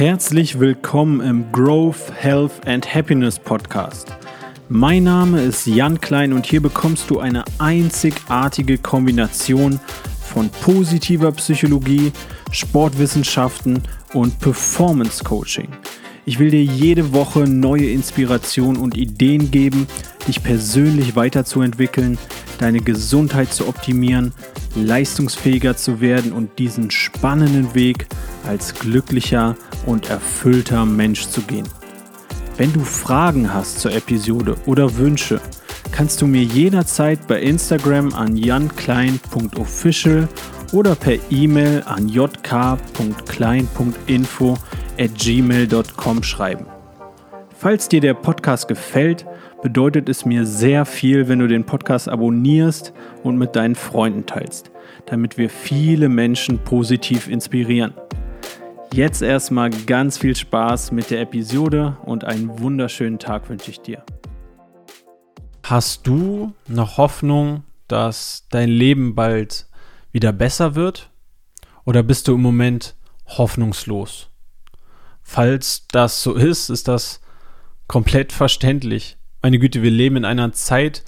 Herzlich willkommen im Growth, Health and Happiness Podcast. Mein Name ist Jan Klein und hier bekommst du eine einzigartige Kombination von positiver Psychologie, Sportwissenschaften und Performance Coaching. Ich will dir jede Woche neue Inspiration und Ideen geben, dich persönlich weiterzuentwickeln, deine Gesundheit zu optimieren, leistungsfähiger zu werden und diesen spannenden Weg als glücklicher und erfüllter Mensch zu gehen. Wenn du Fragen hast zur Episode oder Wünsche, kannst du mir jederzeit bei Instagram an janklein.official oder per E-Mail an jk.klein.info at gmail.com schreiben. Falls dir der Podcast gefällt, bedeutet es mir sehr viel, wenn du den Podcast abonnierst und mit deinen Freunden teilst, damit wir viele Menschen positiv inspirieren. Jetzt erstmal ganz viel Spaß mit der Episode und einen wunderschönen Tag wünsche ich dir. Hast du noch Hoffnung, dass dein Leben bald wieder besser wird? Oder bist du im Moment hoffnungslos? Falls das so ist, ist das komplett verständlich. Meine Güte, wir leben in einer Zeit,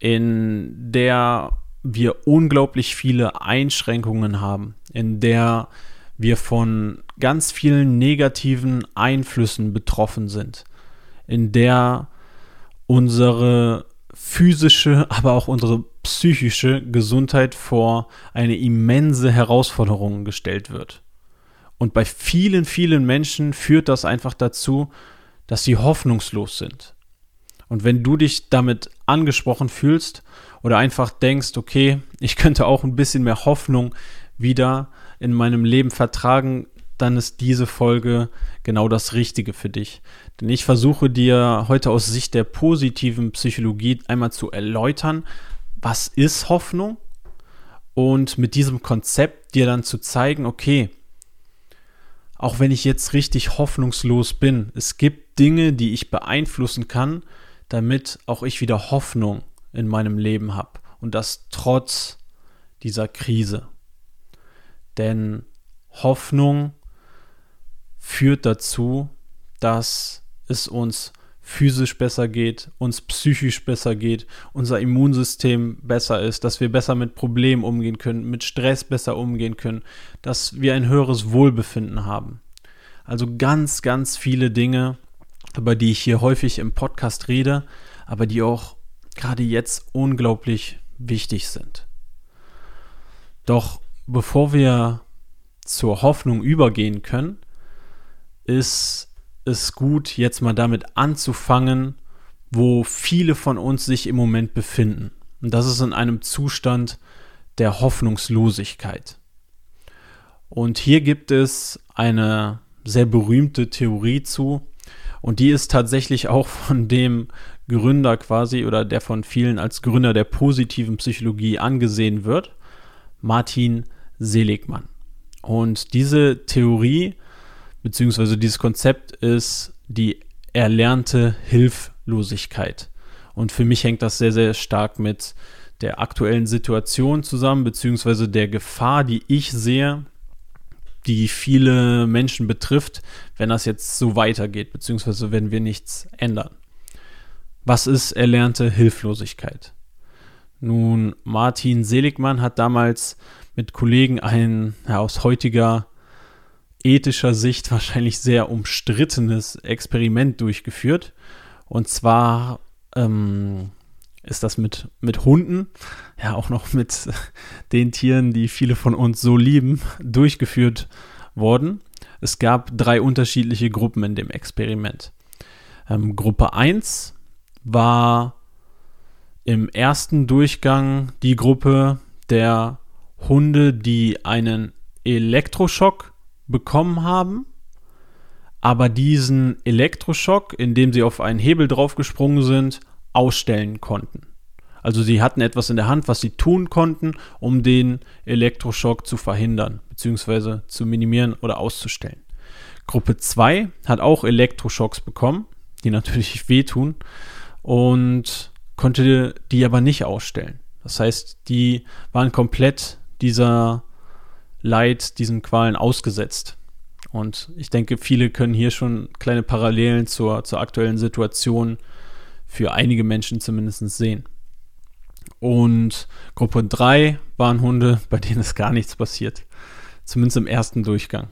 in der wir unglaublich viele Einschränkungen haben, in der wir von ganz vielen negativen Einflüssen betroffen sind, in der unsere physische, aber auch unsere psychische Gesundheit vor eine immense Herausforderung gestellt wird. Und bei vielen, vielen Menschen führt das einfach dazu, dass sie hoffnungslos sind. Und wenn du dich damit angesprochen fühlst oder einfach denkst, okay, ich könnte auch ein bisschen mehr Hoffnung wieder in meinem Leben vertragen, dann ist diese Folge genau das Richtige für dich. Denn ich versuche dir heute aus Sicht der positiven Psychologie einmal zu erläutern, was ist Hoffnung und mit diesem Konzept dir dann zu zeigen, okay, auch wenn ich jetzt richtig hoffnungslos bin, es gibt Dinge, die ich beeinflussen kann, damit auch ich wieder Hoffnung in meinem Leben habe. Und das trotz dieser Krise. Denn Hoffnung führt dazu, dass es uns physisch besser geht, uns psychisch besser geht, unser Immunsystem besser ist, dass wir besser mit Problemen umgehen können, mit Stress besser umgehen können, dass wir ein höheres Wohlbefinden haben. Also ganz, ganz viele Dinge, über die ich hier häufig im Podcast rede, aber die auch gerade jetzt unglaublich wichtig sind. Doch bevor wir zur Hoffnung übergehen können, ist es gut, jetzt mal damit anzufangen, wo viele von uns sich im Moment befinden. Und das ist in einem Zustand der Hoffnungslosigkeit. Und hier gibt es eine sehr berühmte Theorie zu. Und die ist tatsächlich auch von dem Gründer quasi oder der von vielen als Gründer der positiven Psychologie angesehen wird, Martin Seligmann. Und diese Theorie beziehungsweise dieses Konzept ist die erlernte Hilflosigkeit. Und für mich hängt das sehr, sehr stark mit der aktuellen Situation zusammen, beziehungsweise der Gefahr, die ich sehe, die viele Menschen betrifft, wenn das jetzt so weitergeht, beziehungsweise wenn wir nichts ändern. Was ist erlernte Hilflosigkeit? Nun, Martin Seligmann hat damals mit Kollegen ein ja, aus heutiger ethischer Sicht wahrscheinlich sehr umstrittenes Experiment durchgeführt. Und zwar ähm, ist das mit, mit Hunden, ja auch noch mit den Tieren, die viele von uns so lieben, durchgeführt worden. Es gab drei unterschiedliche Gruppen in dem Experiment. Ähm, Gruppe 1 war im ersten Durchgang die Gruppe der Hunde, die einen Elektroschock bekommen haben, aber diesen Elektroschock, indem sie auf einen Hebel draufgesprungen sind, ausstellen konnten. Also sie hatten etwas in der Hand, was sie tun konnten, um den Elektroschock zu verhindern, bzw. zu minimieren oder auszustellen. Gruppe 2 hat auch Elektroschocks bekommen, die natürlich wehtun, und konnte die aber nicht ausstellen. Das heißt, die waren komplett dieser Leid, diesen Qualen ausgesetzt. Und ich denke, viele können hier schon kleine Parallelen zur, zur aktuellen Situation für einige Menschen zumindest sehen. Und Gruppe 3 waren Hunde, bei denen ist gar nichts passiert. Zumindest im ersten Durchgang.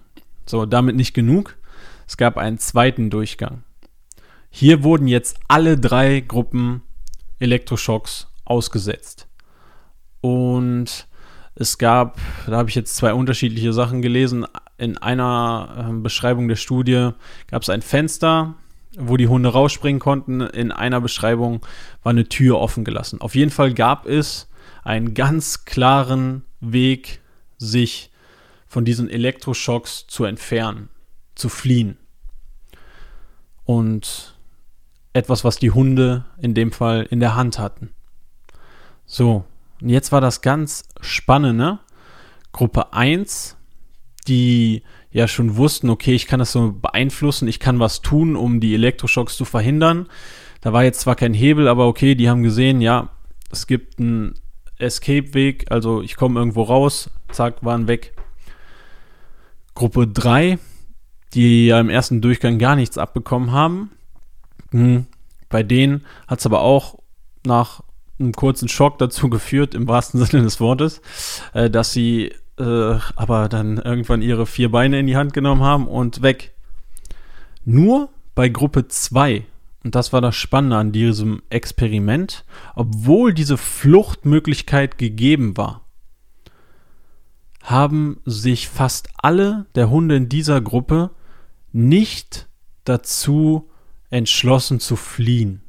So, damit nicht genug. Es gab einen zweiten Durchgang. Hier wurden jetzt alle drei Gruppen Elektroschocks ausgesetzt. Und es gab, da habe ich jetzt zwei unterschiedliche Sachen gelesen. In einer äh, Beschreibung der Studie gab es ein Fenster, wo die Hunde rausspringen konnten. In einer Beschreibung war eine Tür offen gelassen. Auf jeden Fall gab es einen ganz klaren Weg, sich von diesen Elektroschocks zu entfernen, zu fliehen. Und etwas, was die Hunde in dem Fall in der Hand hatten. So, und jetzt war das ganz Spannende. Gruppe 1, die ja schon wussten, okay, ich kann das so beeinflussen, ich kann was tun, um die Elektroschocks zu verhindern. Da war jetzt zwar kein Hebel, aber okay, die haben gesehen, ja, es gibt einen Escape-Weg, also ich komme irgendwo raus, zack, waren weg. Gruppe 3, die ja im ersten Durchgang gar nichts abbekommen haben, hm, bei denen hat es aber auch nach einem kurzen Schock dazu geführt, im wahrsten Sinne des Wortes, äh, dass sie äh, aber dann irgendwann ihre vier Beine in die Hand genommen haben und weg. Nur bei Gruppe 2, und das war das Spannende an diesem Experiment, obwohl diese Fluchtmöglichkeit gegeben war, haben sich fast alle der Hunde in dieser Gruppe nicht dazu entschlossen zu fliehen.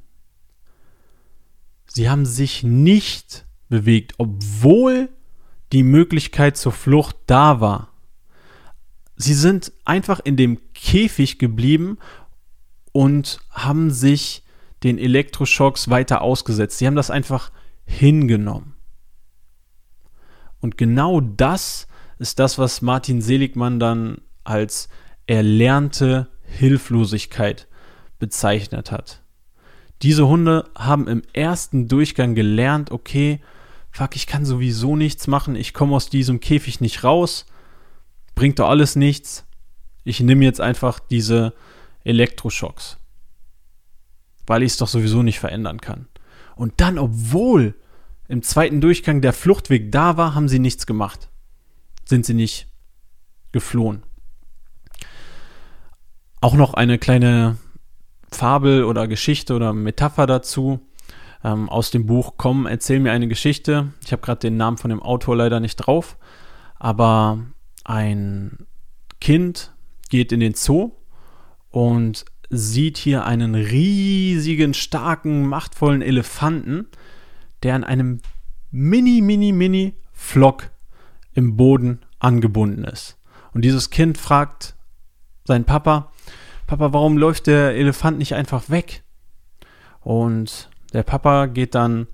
Sie haben sich nicht bewegt, obwohl die Möglichkeit zur Flucht da war. Sie sind einfach in dem Käfig geblieben und haben sich den Elektroschocks weiter ausgesetzt. Sie haben das einfach hingenommen. Und genau das ist das, was Martin Seligmann dann als erlernte Hilflosigkeit bezeichnet hat. Diese Hunde haben im ersten Durchgang gelernt, okay, fuck, ich kann sowieso nichts machen, ich komme aus diesem Käfig nicht raus, bringt doch alles nichts. Ich nehme jetzt einfach diese Elektroschocks, weil ich es doch sowieso nicht verändern kann. Und dann, obwohl im zweiten Durchgang der Fluchtweg da war, haben sie nichts gemacht. Sind sie nicht geflohen. Auch noch eine kleine Fabel oder Geschichte oder Metapher dazu ähm, aus dem Buch Komm, erzähl mir eine Geschichte. Ich habe gerade den Namen von dem Autor leider nicht drauf, aber ein Kind geht in den Zoo und sieht hier einen riesigen, starken, machtvollen Elefanten, der an einem mini, mini, mini Flock im Boden angebunden ist. Und dieses Kind fragt seinen Papa, Papa, warum läuft der Elefant nicht einfach weg? Und der Papa geht dann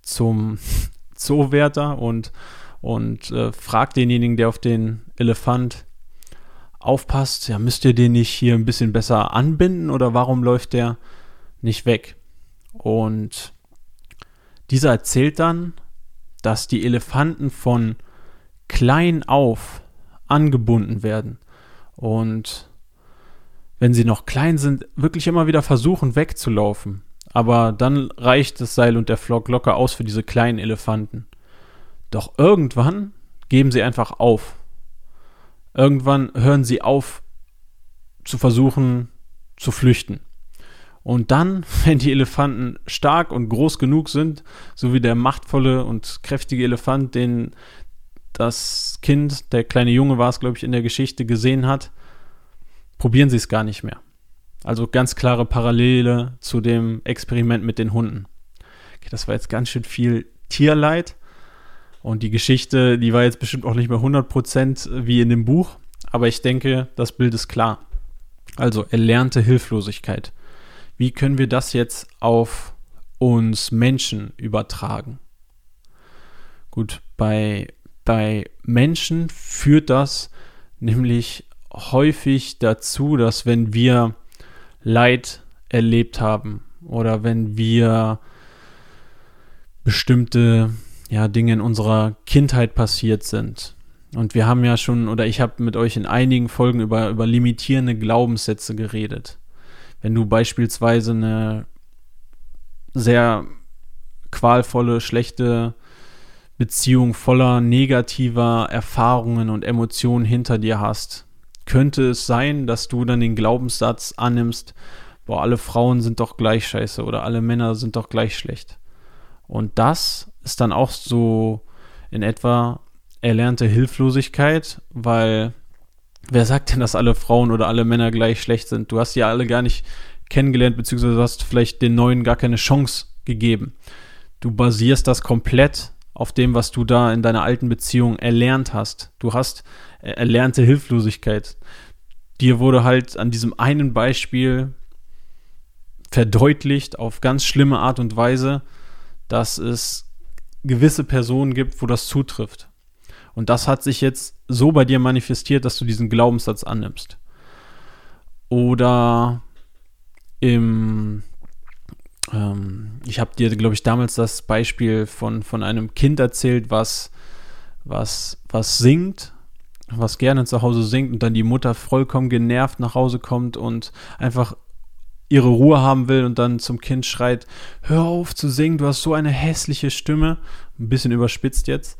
zum Zoowärter und, und äh, fragt denjenigen, der auf den Elefant aufpasst, ja, müsst ihr den nicht hier ein bisschen besser anbinden oder warum läuft der nicht weg? Und dieser erzählt dann, dass die Elefanten von klein auf angebunden werden und wenn sie noch klein sind, wirklich immer wieder versuchen wegzulaufen. Aber dann reicht das Seil und der Flock locker aus für diese kleinen Elefanten. Doch irgendwann geben sie einfach auf. Irgendwann hören sie auf zu versuchen zu flüchten. Und dann, wenn die Elefanten stark und groß genug sind, so wie der machtvolle und kräftige Elefant, den das Kind, der kleine Junge war es, glaube ich, in der Geschichte gesehen hat, probieren sie es gar nicht mehr. Also ganz klare Parallele zu dem Experiment mit den Hunden. Okay, das war jetzt ganz schön viel Tierleid. Und die Geschichte, die war jetzt bestimmt auch nicht mehr 100% wie in dem Buch. Aber ich denke, das Bild ist klar. Also erlernte Hilflosigkeit. Wie können wir das jetzt auf uns Menschen übertragen? Gut, bei, bei Menschen führt das nämlich häufig dazu, dass wenn wir Leid erlebt haben oder wenn wir bestimmte ja, Dinge in unserer Kindheit passiert sind Und wir haben ja schon, oder ich habe mit euch in einigen Folgen über, über limitierende Glaubenssätze geredet. Wenn du beispielsweise eine sehr qualvolle, schlechte Beziehung voller negativer Erfahrungen und Emotionen hinter dir hast, könnte es sein, dass du dann den Glaubenssatz annimmst, boah, alle Frauen sind doch gleich scheiße oder alle Männer sind doch gleich schlecht. Und das ist dann auch so in etwa erlernte Hilflosigkeit, weil wer sagt denn, dass alle Frauen oder alle Männer gleich schlecht sind? Du hast ja alle gar nicht kennengelernt, beziehungsweise hast vielleicht den Neuen gar keine Chance gegeben. Du basierst das komplett auf dem, was du da in deiner alten Beziehung erlernt hast. Du hast erlernte Hilflosigkeit. Dir wurde halt an diesem einen Beispiel verdeutlicht auf ganz schlimme Art und Weise, dass es gewisse Personen gibt, wo das zutrifft. Und das hat sich jetzt so bei dir manifestiert, dass du diesen Glaubenssatz annimmst. Oder im, ähm, ich habe dir, glaube ich, damals das Beispiel von, von einem Kind erzählt, was, was, was singt, was gerne zu Hause singt und dann die Mutter vollkommen genervt nach Hause kommt und einfach ihre Ruhe haben will und dann zum Kind schreit, hör auf zu singen, du hast so eine hässliche Stimme. Ein bisschen überspitzt jetzt.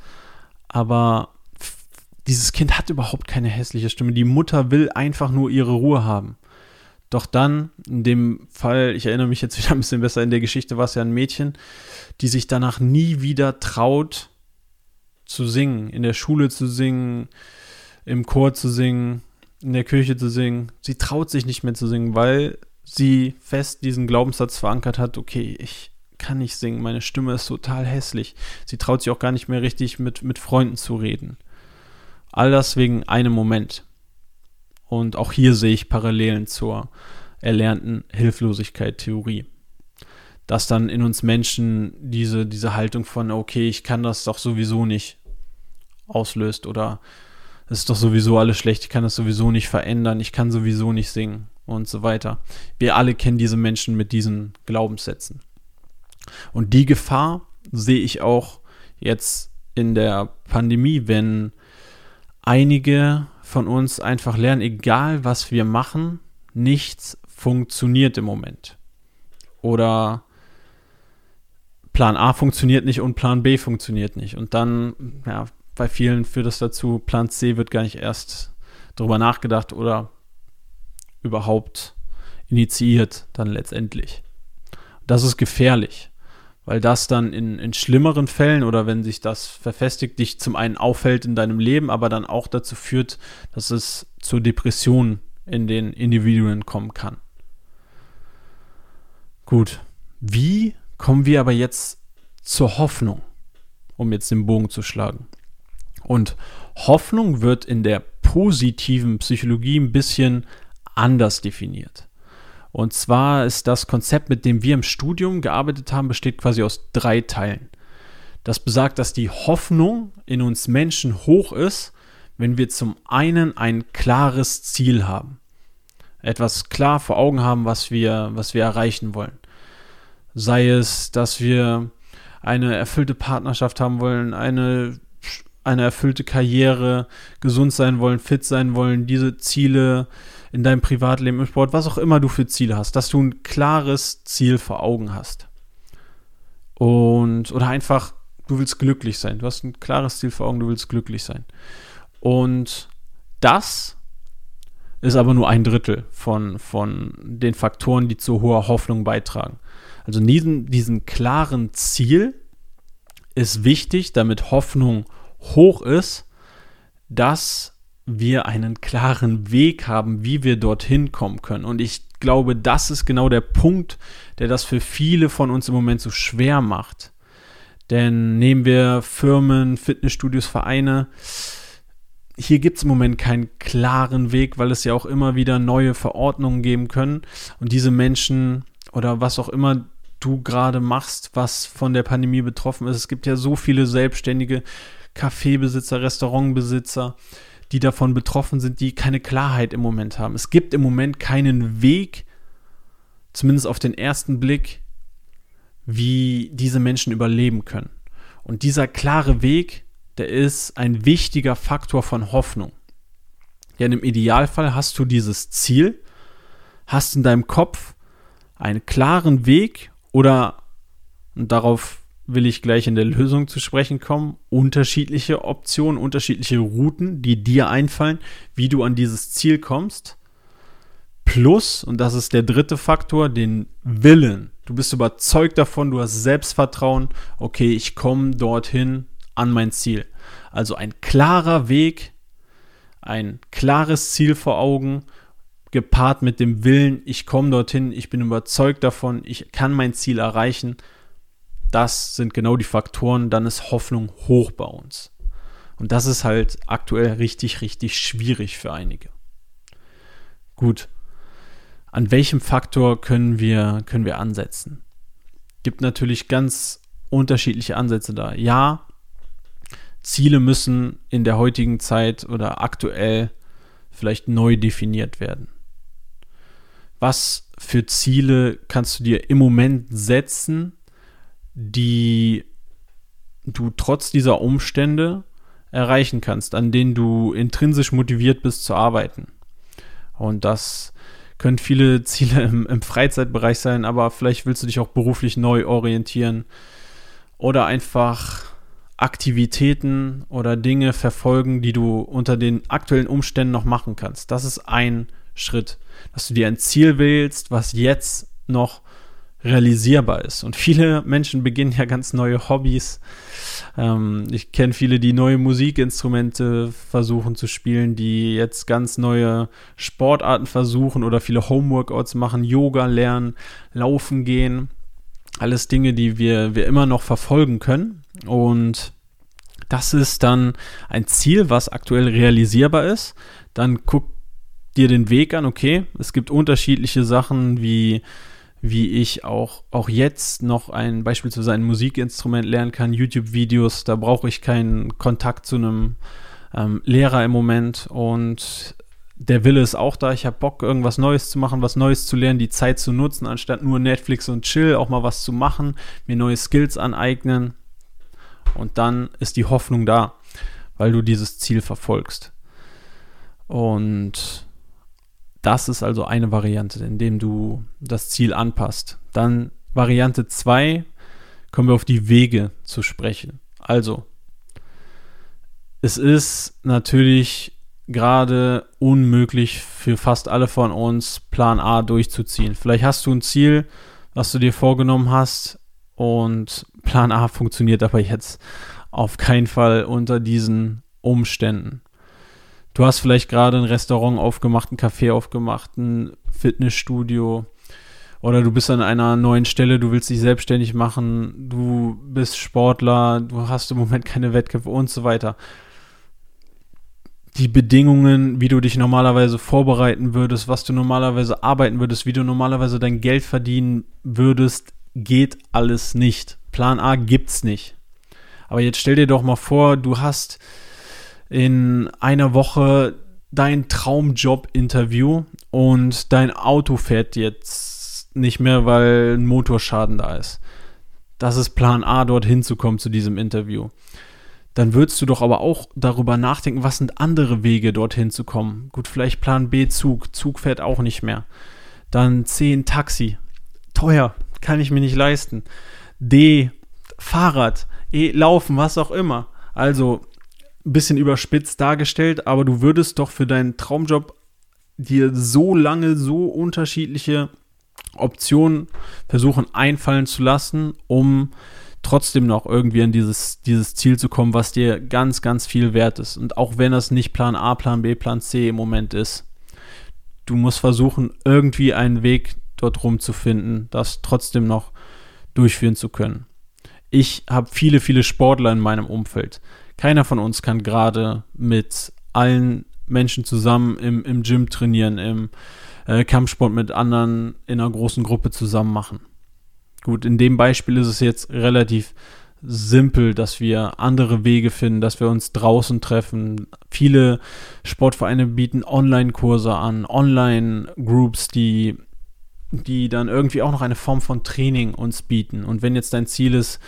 Aber dieses Kind hat überhaupt keine hässliche Stimme. Die Mutter will einfach nur ihre Ruhe haben. Doch dann, in dem Fall, ich erinnere mich jetzt wieder ein bisschen besser, in der Geschichte war es ja ein Mädchen, die sich danach nie wieder traut zu singen, in der Schule zu singen, im Chor zu singen, in der Kirche zu singen. Sie traut sich nicht mehr zu singen, weil sie fest diesen Glaubenssatz verankert hat, okay, ich kann nicht singen, meine Stimme ist total hässlich. Sie traut sich auch gar nicht mehr richtig mit, mit Freunden zu reden. All das wegen einem Moment. Und auch hier sehe ich Parallelen zur erlernten Hilflosigkeit-Theorie. Dass dann in uns Menschen diese, diese Haltung von, okay, ich kann das doch sowieso nicht auslöst oder es ist doch sowieso alles schlecht, ich kann das sowieso nicht verändern, ich kann sowieso nicht singen und so weiter. Wir alle kennen diese Menschen mit diesen Glaubenssätzen. Und die Gefahr sehe ich auch jetzt in der Pandemie, wenn einige von uns einfach lernen, egal was wir machen, nichts funktioniert im Moment. Oder Plan A funktioniert nicht und Plan B funktioniert nicht. Und dann, ja, bei vielen führt das dazu, Plan C wird gar nicht erst darüber nachgedacht oder überhaupt initiiert dann letztendlich. Das ist gefährlich, weil das dann in, in schlimmeren Fällen oder wenn sich das verfestigt, dich zum einen auffällt in deinem Leben, aber dann auch dazu führt, dass es zur Depression in den Individuen kommen kann. Gut, wie kommen wir aber jetzt zur Hoffnung, um jetzt den Bogen zu schlagen? Und Hoffnung wird in der positiven Psychologie ein bisschen anders definiert. Und zwar ist das Konzept, mit dem wir im Studium gearbeitet haben, besteht quasi aus drei Teilen. Das besagt, dass die Hoffnung in uns Menschen hoch ist, wenn wir zum einen ein klares Ziel haben. Etwas klar vor Augen haben, was wir, was wir erreichen wollen. Sei es, dass wir eine erfüllte Partnerschaft haben wollen, eine, eine erfüllte Karriere, gesund sein wollen, fit sein wollen, diese Ziele in deinem Privatleben, im Sport, was auch immer du für Ziele hast, dass du ein klares Ziel vor Augen hast. Und, oder einfach, du willst glücklich sein. Du hast ein klares Ziel vor Augen, du willst glücklich sein. Und das ist aber nur ein Drittel von, von den Faktoren, die zu hoher Hoffnung beitragen. Also diesen, diesen klaren Ziel ist wichtig, damit Hoffnung hoch ist, dass wir einen klaren Weg haben, wie wir dorthin kommen können. Und ich glaube, das ist genau der Punkt, der das für viele von uns im Moment so schwer macht. Denn nehmen wir Firmen, Fitnessstudios, Vereine, hier gibt es im Moment keinen klaren Weg, weil es ja auch immer wieder neue Verordnungen geben können. Und diese Menschen oder was auch immer du gerade machst, was von der Pandemie betroffen ist, es gibt ja so viele selbstständige Kaffeebesitzer, Restaurantbesitzer, die davon betroffen sind, die keine Klarheit im Moment haben. Es gibt im Moment keinen Weg, zumindest auf den ersten Blick, wie diese Menschen überleben können. Und dieser klare Weg, der ist ein wichtiger Faktor von Hoffnung. Ja, im Idealfall hast du dieses Ziel, hast in deinem Kopf einen klaren Weg oder, und darauf will ich gleich in der Lösung zu sprechen kommen, unterschiedliche Optionen, unterschiedliche Routen, die dir einfallen, wie du an dieses Ziel kommst. Plus, und das ist der dritte Faktor, den Willen. Du bist überzeugt davon, du hast Selbstvertrauen, okay, ich komme dorthin an mein Ziel. Also ein klarer Weg, ein klares Ziel vor Augen, gepaart mit dem Willen, ich komme dorthin, ich bin überzeugt davon, ich kann mein Ziel erreichen. Das sind genau die Faktoren, dann ist Hoffnung hoch bei uns. Und das ist halt aktuell richtig, richtig schwierig für einige. Gut, an welchem Faktor können wir, können wir ansetzen? Gibt natürlich ganz unterschiedliche Ansätze da. Ja, Ziele müssen in der heutigen Zeit oder aktuell vielleicht neu definiert werden. Was für Ziele kannst du dir im Moment setzen, die du trotz dieser Umstände erreichen kannst, an denen du intrinsisch motiviert bist zu arbeiten? Und das können viele Ziele im, im Freizeitbereich sein, aber vielleicht willst du dich auch beruflich neu orientieren oder einfach Aktivitäten oder Dinge verfolgen, die du unter den aktuellen Umständen noch machen kannst. Das ist ein Schritt, dass du dir ein Ziel wählst, was jetzt noch realisierbar ist. Und viele Menschen beginnen ja ganz neue Hobbys. Ähm, ich kenne viele, die neue Musikinstrumente versuchen zu spielen, die jetzt ganz neue Sportarten versuchen oder viele Homeworkouts machen, Yoga lernen, laufen gehen. Alles Dinge, die wir, wir immer noch verfolgen können. Und das ist dann ein Ziel, was aktuell realisierbar ist. Dann guck dir den Weg an, okay, es gibt unterschiedliche Sachen wie wie ich auch, auch jetzt noch ein beispielsweise ein Musikinstrument lernen kann, YouTube-Videos, da brauche ich keinen Kontakt zu einem ähm, Lehrer im Moment und der Wille ist auch da. Ich habe Bock, irgendwas Neues zu machen, was Neues zu lernen, die Zeit zu nutzen, anstatt nur Netflix und Chill, auch mal was zu machen, mir neue Skills aneignen. Und dann ist die Hoffnung da, weil du dieses Ziel verfolgst. Und das ist also eine Variante, indem du das Ziel anpasst. Dann Variante 2 kommen wir auf die Wege zu sprechen. Also, es ist natürlich gerade unmöglich für fast alle von uns, Plan A durchzuziehen. Vielleicht hast du ein Ziel, was du dir vorgenommen hast und Plan A funktioniert aber jetzt auf keinen Fall unter diesen Umständen. Du hast vielleicht gerade ein Restaurant aufgemacht, ein Café aufgemacht, ein Fitnessstudio oder du bist an einer neuen Stelle, du willst dich selbstständig machen, du bist Sportler, du hast im Moment keine Wettkämpfe und so weiter. Die Bedingungen, wie du dich normalerweise vorbereiten würdest, was du normalerweise arbeiten würdest, wie du normalerweise dein Geld verdienen würdest, geht alles nicht. Plan A gibt's nicht. Aber jetzt stell dir doch mal vor, du hast in einer Woche dein Traumjob-Interview und dein Auto fährt jetzt nicht mehr, weil ein Motorschaden da ist. Das ist Plan A, dorthin zu kommen zu diesem Interview. Dann würdest du doch aber auch darüber nachdenken, was sind andere Wege, dorthin zu kommen. Gut, vielleicht Plan B, Zug. Zug fährt auch nicht mehr. Dann C, ein Taxi. Teuer, kann ich mir nicht leisten. D, Fahrrad. E, Laufen, was auch immer. Also ein bisschen überspitzt dargestellt, aber du würdest doch für deinen Traumjob dir so lange so unterschiedliche Optionen versuchen einfallen zu lassen, um trotzdem noch irgendwie an dieses, dieses Ziel zu kommen, was dir ganz, ganz viel wert ist. Und auch wenn das nicht Plan A, Plan B, Plan C im Moment ist, du musst versuchen, irgendwie einen Weg dort rum zu finden, das trotzdem noch durchführen zu können. Ich habe viele, viele Sportler in meinem Umfeld. Keiner von uns kann gerade mit allen Menschen zusammen im, im Gym trainieren, im äh, Kampfsport mit anderen in einer großen Gruppe zusammen machen. Gut, in dem Beispiel ist es jetzt relativ simpel, dass wir andere Wege finden, dass wir uns draußen treffen. Viele Sportvereine bieten Online-Kurse an, Online-Groups, die, die dann irgendwie auch noch eine Form von Training uns bieten. Und wenn jetzt dein Ziel ist,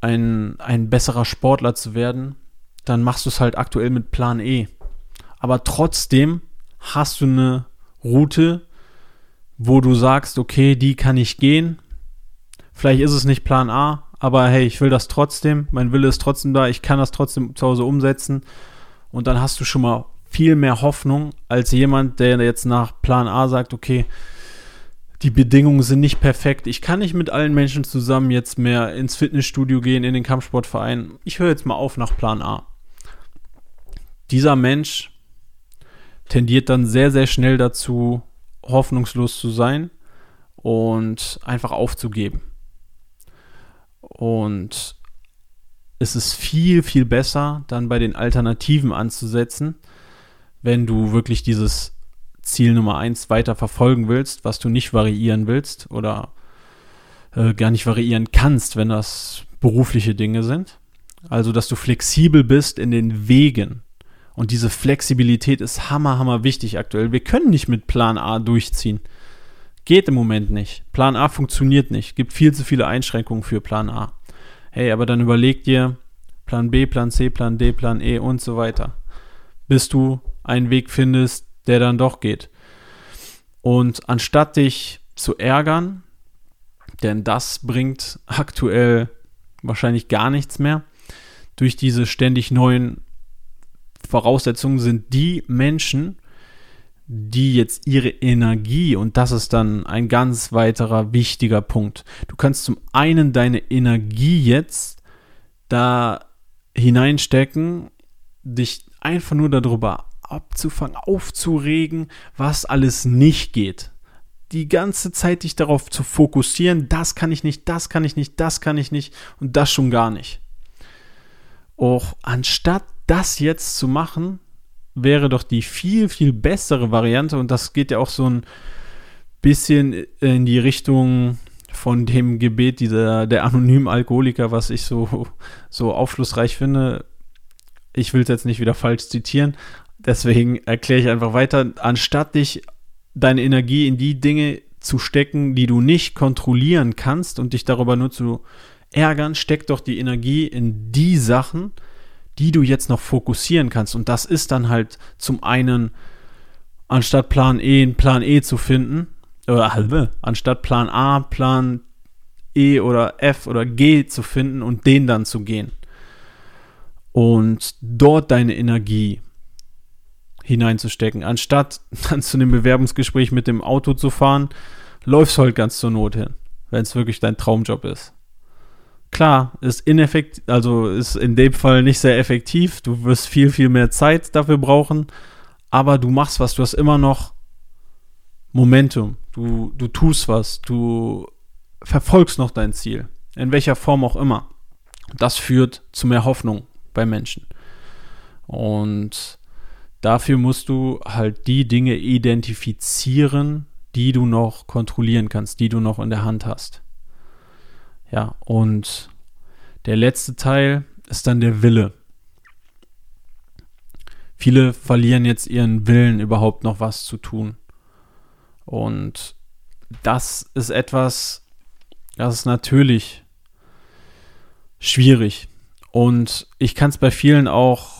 ein, ein besserer Sportler zu werden, dann machst du es halt aktuell mit Plan E. Aber trotzdem hast du eine Route, wo du sagst, okay, die kann ich gehen. Vielleicht ist es nicht Plan A, aber hey, ich will das trotzdem. Mein Wille ist trotzdem da. Ich kann das trotzdem zu Hause umsetzen. Und dann hast du schon mal viel mehr Hoffnung als jemand, der jetzt nach Plan A sagt, okay, die Bedingungen sind nicht perfekt. Ich kann nicht mit allen Menschen zusammen jetzt mehr ins Fitnessstudio gehen, in den Kampfsportverein. Ich höre jetzt mal auf nach Plan A. Dieser Mensch tendiert dann sehr, sehr schnell dazu, hoffnungslos zu sein und einfach aufzugeben. Und es ist viel, viel besser, dann bei den Alternativen anzusetzen, wenn du wirklich dieses Ziel Nummer eins weiter verfolgen willst, was du nicht variieren willst oder äh, gar nicht variieren kannst, wenn das berufliche Dinge sind. Also, dass du flexibel bist in den Wegen. Und diese Flexibilität ist hammer, hammer wichtig aktuell. Wir können nicht mit Plan A durchziehen. Geht im Moment nicht. Plan A funktioniert nicht. Gibt viel zu viele Einschränkungen für Plan A. Hey, aber dann überleg dir Plan B, Plan C, Plan D, Plan E und so weiter. Bis du einen Weg findest, der dann doch geht. Und anstatt dich zu ärgern, denn das bringt aktuell wahrscheinlich gar nichts mehr, durch diese ständig neuen Voraussetzungen sind die Menschen, die jetzt ihre Energie, und das ist dann ein ganz weiterer wichtiger Punkt. Du kannst zum einen deine Energie jetzt da hineinstecken, dich einfach nur darüber abzufangen, aufzuregen, was alles nicht geht. Die ganze Zeit dich darauf zu fokussieren, das kann ich nicht, das kann ich nicht, das kann ich nicht und das schon gar nicht. Auch anstatt das jetzt zu machen, wäre doch die viel, viel bessere Variante und das geht ja auch so ein bisschen in die Richtung von dem Gebet dieser, der anonymen Alkoholiker, was ich so, so aufschlussreich finde. Ich will es jetzt nicht wieder falsch zitieren, deswegen erkläre ich einfach weiter. Anstatt dich deine Energie in die Dinge zu stecken, die du nicht kontrollieren kannst und dich darüber nur zu ärgern, steck doch die Energie in die Sachen, die du jetzt noch fokussieren kannst. Und das ist dann halt zum einen, anstatt Plan E einen Plan E zu finden, oder halbe, anstatt Plan A, Plan E oder F oder G zu finden und den dann zu gehen. Und dort deine Energie hineinzustecken. Anstatt dann zu einem Bewerbungsgespräch mit dem Auto zu fahren, läufst halt ganz zur Not hin, wenn es wirklich dein Traumjob ist. Klar, ist ineffektiv, also ist in dem Fall nicht sehr effektiv. Du wirst viel, viel mehr Zeit dafür brauchen, aber du machst was, du hast immer noch Momentum. Du, du tust was, du verfolgst noch dein Ziel, in welcher Form auch immer. Das führt zu mehr Hoffnung bei Menschen. Und dafür musst du halt die Dinge identifizieren, die du noch kontrollieren kannst, die du noch in der Hand hast. Ja, und der letzte Teil ist dann der Wille. Viele verlieren jetzt ihren Willen, überhaupt noch was zu tun. Und das ist etwas, das ist natürlich schwierig. Und ich kann es bei vielen auch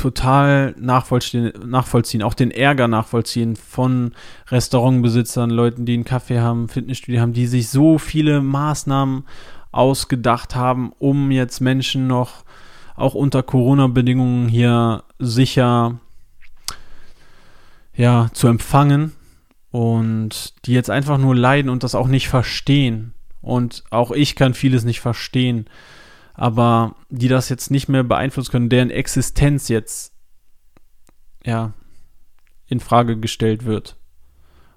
total nachvollziehen, nachvollziehen, auch den Ärger nachvollziehen von Restaurantbesitzern, Leuten, die einen Kaffee haben, Fitnessstudio haben, die sich so viele Maßnahmen ausgedacht haben, um jetzt Menschen noch auch unter Corona-Bedingungen hier sicher ja, zu empfangen und die jetzt einfach nur leiden und das auch nicht verstehen. Und auch ich kann vieles nicht verstehen aber die das jetzt nicht mehr beeinflussen können, deren Existenz jetzt ja in Frage gestellt wird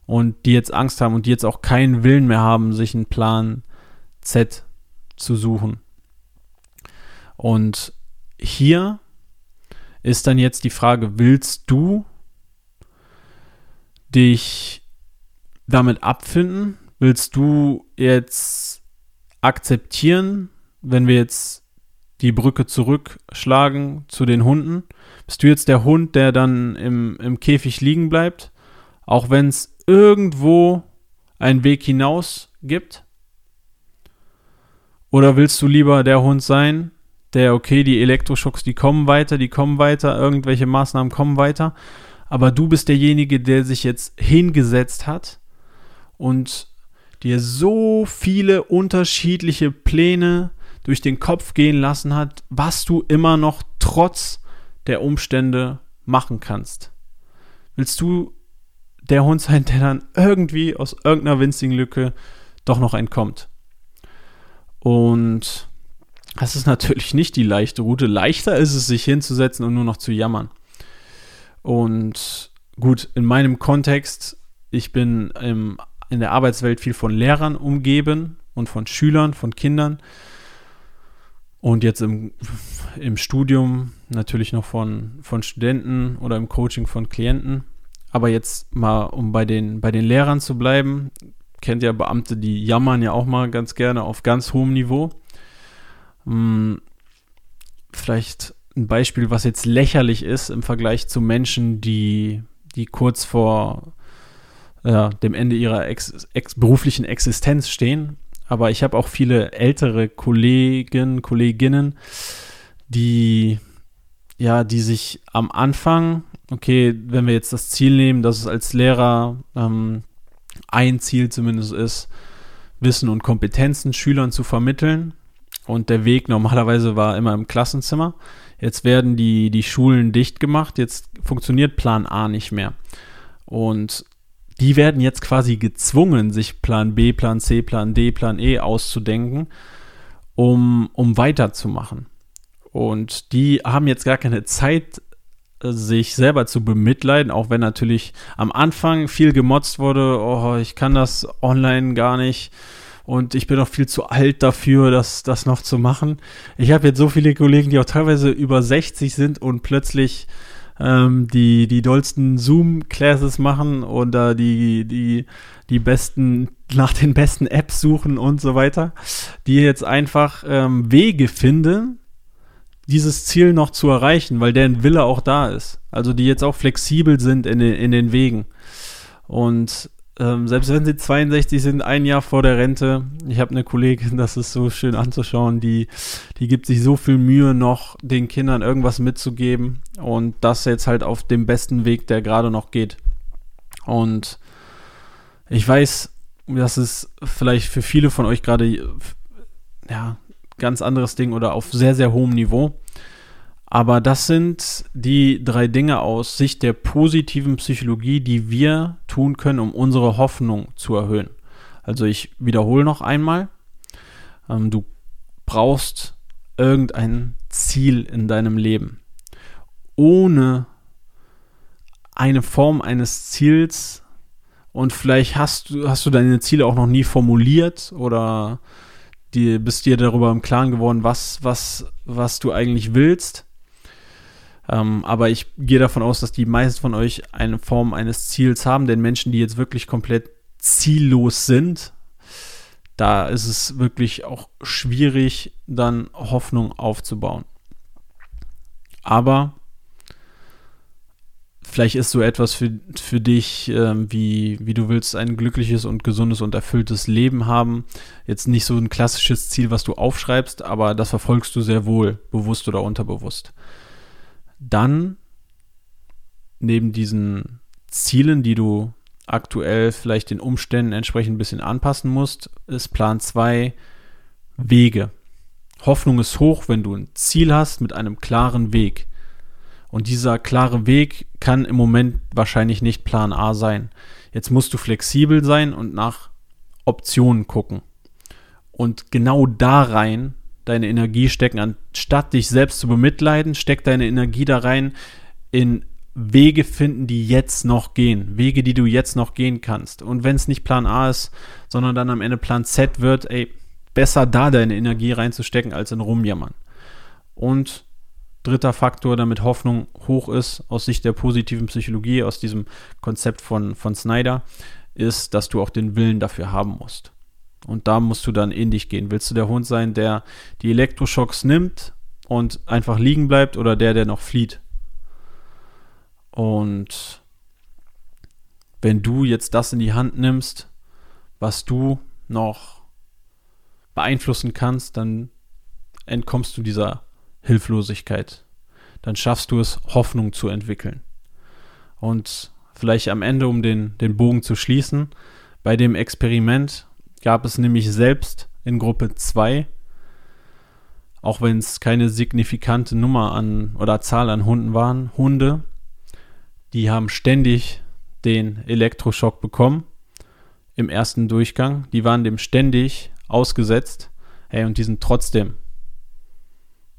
und die jetzt Angst haben und die jetzt auch keinen Willen mehr haben, sich einen Plan Z zu suchen. Und hier ist dann jetzt die Frage, willst du dich damit abfinden? Willst du jetzt akzeptieren, wenn wir jetzt die Brücke zurückschlagen zu den Hunden, bist du jetzt der Hund, der dann im, im Käfig liegen bleibt, auch wenn es irgendwo einen Weg hinaus gibt? Oder willst du lieber der Hund sein, der, okay, die Elektroschocks, die kommen weiter, die kommen weiter, irgendwelche Maßnahmen kommen weiter. Aber du bist derjenige, der sich jetzt hingesetzt hat und dir so viele unterschiedliche Pläne durch den Kopf gehen lassen hat, was du immer noch trotz der Umstände machen kannst. Willst du der Hund sein, der dann irgendwie aus irgendeiner winzigen Lücke doch noch entkommt? Und das ist natürlich nicht die leichte Route. Leichter ist es, sich hinzusetzen und nur noch zu jammern. Und gut, in meinem Kontext, ich bin im, in der Arbeitswelt viel von Lehrern umgeben und von Schülern, von Kindern. Und jetzt im, im Studium natürlich noch von, von Studenten oder im Coaching von Klienten. Aber jetzt mal, um bei den, bei den Lehrern zu bleiben, kennt ja Beamte, die jammern ja auch mal ganz gerne auf ganz hohem Niveau. Hm, vielleicht ein Beispiel, was jetzt lächerlich ist im Vergleich zu Menschen, die, die kurz vor ja, dem Ende ihrer ex, ex beruflichen Existenz stehen. Aber ich habe auch viele ältere Kollegen, Kolleginnen, die ja, die sich am Anfang, okay, wenn wir jetzt das Ziel nehmen, dass es als Lehrer ähm, ein Ziel zumindest ist, Wissen und Kompetenzen Schülern zu vermitteln. Und der Weg normalerweise war immer im Klassenzimmer. Jetzt werden die, die Schulen dicht gemacht. Jetzt funktioniert Plan A nicht mehr. Und die werden jetzt quasi gezwungen, sich Plan B, Plan C, Plan D, Plan E auszudenken, um, um weiterzumachen. Und die haben jetzt gar keine Zeit, sich selber zu bemitleiden, auch wenn natürlich am Anfang viel gemotzt wurde, oh, ich kann das online gar nicht und ich bin noch viel zu alt dafür, das, das noch zu machen. Ich habe jetzt so viele Kollegen, die auch teilweise über 60 sind und plötzlich ähm, die, die dollsten Zoom-Classes machen oder die, die, die besten, nach den besten Apps suchen und so weiter, die jetzt einfach ähm, Wege finden, dieses Ziel noch zu erreichen, weil deren Wille auch da ist. Also die jetzt auch flexibel sind in den, in den Wegen. Und ähm, selbst wenn sie 62 sind, ein Jahr vor der Rente, ich habe eine Kollegin, das ist so schön anzuschauen, die, die gibt sich so viel Mühe noch, den Kindern irgendwas mitzugeben und das jetzt halt auf dem besten Weg, der gerade noch geht. Und ich weiß, dass es vielleicht für viele von euch gerade ja, ganz anderes Ding oder auf sehr, sehr hohem Niveau. Aber das sind die drei Dinge aus Sicht der positiven Psychologie, die wir tun können, um unsere Hoffnung zu erhöhen. Also ich wiederhole noch einmal, ähm, du brauchst irgendein Ziel in deinem Leben. Ohne eine Form eines Ziels und vielleicht hast du, hast du deine Ziele auch noch nie formuliert oder die, bist dir darüber im Klaren geworden, was, was, was du eigentlich willst ähm, aber ich gehe davon aus, dass die meisten von euch eine Form eines Ziels haben, denn Menschen, die jetzt wirklich komplett ziellos sind, da ist es wirklich auch schwierig, dann Hoffnung aufzubauen. Aber vielleicht ist so etwas für, für dich, äh, wie, wie du willst, ein glückliches und gesundes und erfülltes Leben haben. Jetzt nicht so ein klassisches Ziel, was du aufschreibst, aber das verfolgst du sehr wohl, bewusst oder unterbewusst dann neben diesen Zielen, die du aktuell vielleicht den Umständen entsprechend ein bisschen anpassen musst, ist Plan 2 Wege. Hoffnung ist hoch, wenn du ein Ziel hast mit einem klaren Weg. Und dieser klare Weg kann im Moment wahrscheinlich nicht Plan A sein. Jetzt musst du flexibel sein und nach Optionen gucken. Und genau da rein deine Energie stecken, anstatt dich selbst zu bemitleiden, steck deine Energie da rein in Wege finden, die jetzt noch gehen, Wege, die du jetzt noch gehen kannst. Und wenn es nicht Plan A ist, sondern dann am Ende Plan Z wird, ey, besser da deine Energie reinzustecken, als in rumjammern. Und dritter Faktor, damit Hoffnung hoch ist, aus Sicht der positiven Psychologie, aus diesem Konzept von, von Snyder, ist, dass du auch den Willen dafür haben musst. Und da musst du dann in dich gehen. Willst du der Hund sein, der die Elektroschocks nimmt und einfach liegen bleibt oder der, der noch flieht? Und wenn du jetzt das in die Hand nimmst, was du noch beeinflussen kannst, dann entkommst du dieser Hilflosigkeit. Dann schaffst du es, Hoffnung zu entwickeln. Und vielleicht am Ende, um den, den Bogen zu schließen, bei dem Experiment gab es nämlich selbst in Gruppe 2, auch wenn es keine signifikante Nummer an oder Zahl an Hunden waren, Hunde, die haben ständig den Elektroschock bekommen im ersten Durchgang. Die waren dem ständig ausgesetzt. Hey, und die sind trotzdem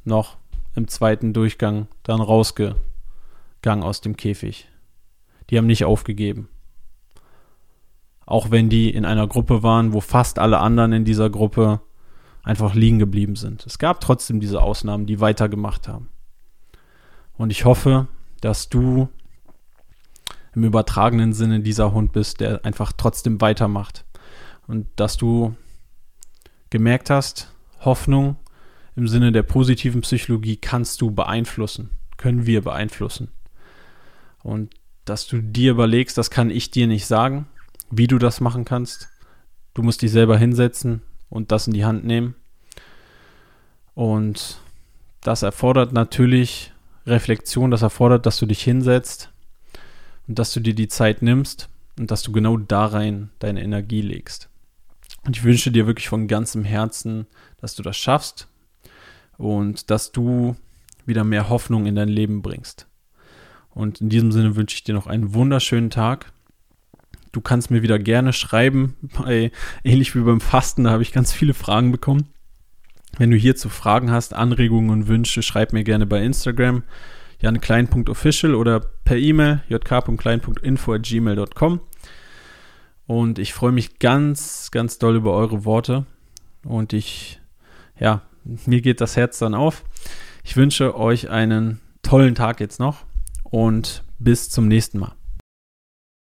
noch im zweiten Durchgang dann rausgegangen aus dem Käfig. Die haben nicht aufgegeben. Auch wenn die in einer Gruppe waren, wo fast alle anderen in dieser Gruppe einfach liegen geblieben sind. Es gab trotzdem diese Ausnahmen, die weitergemacht haben. Und ich hoffe, dass du im übertragenen Sinne dieser Hund bist, der einfach trotzdem weitermacht. Und dass du gemerkt hast, Hoffnung im Sinne der positiven Psychologie kannst du beeinflussen, können wir beeinflussen. Und dass du dir überlegst, das kann ich dir nicht sagen, wie du das machen kannst. Du musst dich selber hinsetzen und das in die Hand nehmen. Und das erfordert natürlich Reflexion, das erfordert, dass du dich hinsetzt und dass du dir die Zeit nimmst und dass du genau da rein deine Energie legst. Und ich wünsche dir wirklich von ganzem Herzen, dass du das schaffst und dass du wieder mehr Hoffnung in dein Leben bringst. Und in diesem Sinne wünsche ich dir noch einen wunderschönen Tag. Du kannst mir wieder gerne schreiben, bei, ähnlich wie beim Fasten, da habe ich ganz viele Fragen bekommen. Wenn du hierzu Fragen hast, Anregungen und Wünsche, schreib mir gerne bei Instagram janklein.official oder per E-Mail jk.klein.info.gmail.com. Und ich freue mich ganz, ganz doll über eure Worte. Und ich, ja, mir geht das Herz dann auf. Ich wünsche euch einen tollen Tag jetzt noch und bis zum nächsten Mal.